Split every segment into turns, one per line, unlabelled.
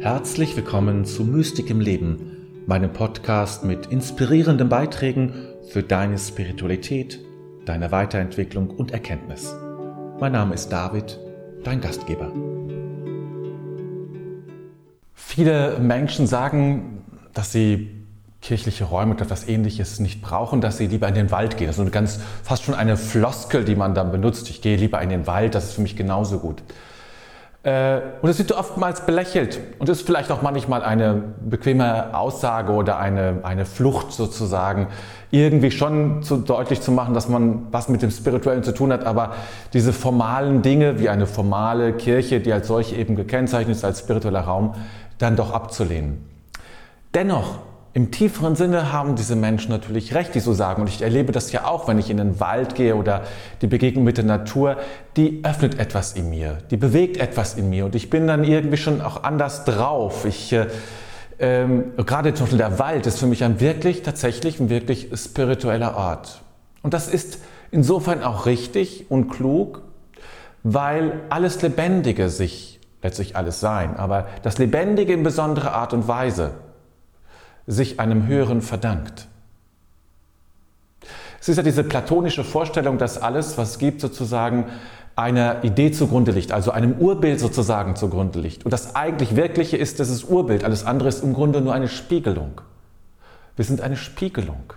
Herzlich willkommen zu Mystik im Leben, meinem Podcast mit inspirierenden Beiträgen für deine Spiritualität, deine Weiterentwicklung und Erkenntnis. Mein Name ist David, dein Gastgeber.
Viele Menschen sagen, dass sie kirchliche Räume oder etwas ähnliches nicht brauchen, dass sie lieber in den Wald gehen. Das ist eine ganz, fast schon eine Floskel, die man dann benutzt. Ich gehe lieber in den Wald, das ist für mich genauso gut. Äh, und es wird oftmals belächelt und ist vielleicht auch manchmal eine bequeme Aussage oder eine, eine Flucht sozusagen, irgendwie schon zu, deutlich zu machen, dass man was mit dem Spirituellen zu tun hat, aber diese formalen Dinge wie eine formale Kirche, die als solche eben gekennzeichnet ist, als spiritueller Raum, dann doch abzulehnen. Dennoch im tieferen Sinne haben diese Menschen natürlich recht, die so sagen. Und ich erlebe das ja auch, wenn ich in den Wald gehe oder die Begegnung mit der Natur, die öffnet etwas in mir, die bewegt etwas in mir. Und ich bin dann irgendwie schon auch anders drauf. Ich, äh, ähm, gerade zum Beispiel der Wald ist für mich ein wirklich, tatsächlich ein wirklich spiritueller Ort. Und das ist insofern auch richtig und klug, weil alles Lebendige sich, letztlich alles sein, aber das Lebendige in besonderer Art und Weise, sich einem Höheren verdankt. Es ist ja diese platonische Vorstellung, dass alles, was gibt, sozusagen einer Idee zugrunde liegt, also einem Urbild sozusagen zugrunde liegt. Und das eigentlich Wirkliche ist dieses Urbild, alles andere ist im Grunde nur eine Spiegelung. Wir sind eine Spiegelung.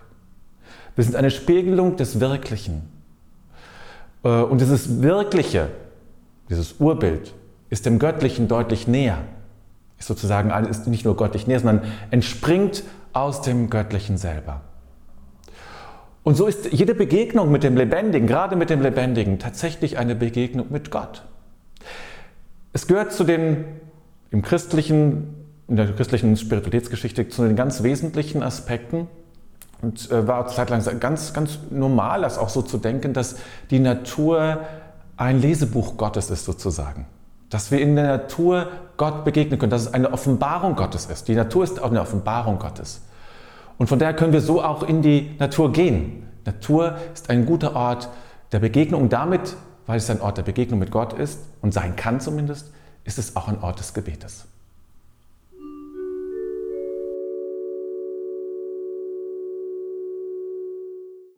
Wir sind eine Spiegelung des Wirklichen. Äh, und dieses Wirkliche, dieses Urbild, ist dem Göttlichen deutlich näher ist sozusagen ist nicht nur göttlich näher, sondern entspringt aus dem Göttlichen selber. Und so ist jede Begegnung mit dem Lebendigen, gerade mit dem Lebendigen, tatsächlich eine Begegnung mit Gott. Es gehört zu den im christlichen, in der christlichen Spiritualitätsgeschichte zu den ganz wesentlichen Aspekten und äh, war zeitlang ganz, ganz normal, das auch so zu denken, dass die Natur ein Lesebuch Gottes ist sozusagen. Dass wir in der Natur Gott begegnen können, dass es eine Offenbarung Gottes ist. Die Natur ist auch eine Offenbarung Gottes. Und von daher können wir so auch in die Natur gehen. Natur ist ein guter Ort der Begegnung. Und damit, weil es ein Ort der Begegnung mit Gott ist und sein kann zumindest, ist es auch ein Ort des Gebetes.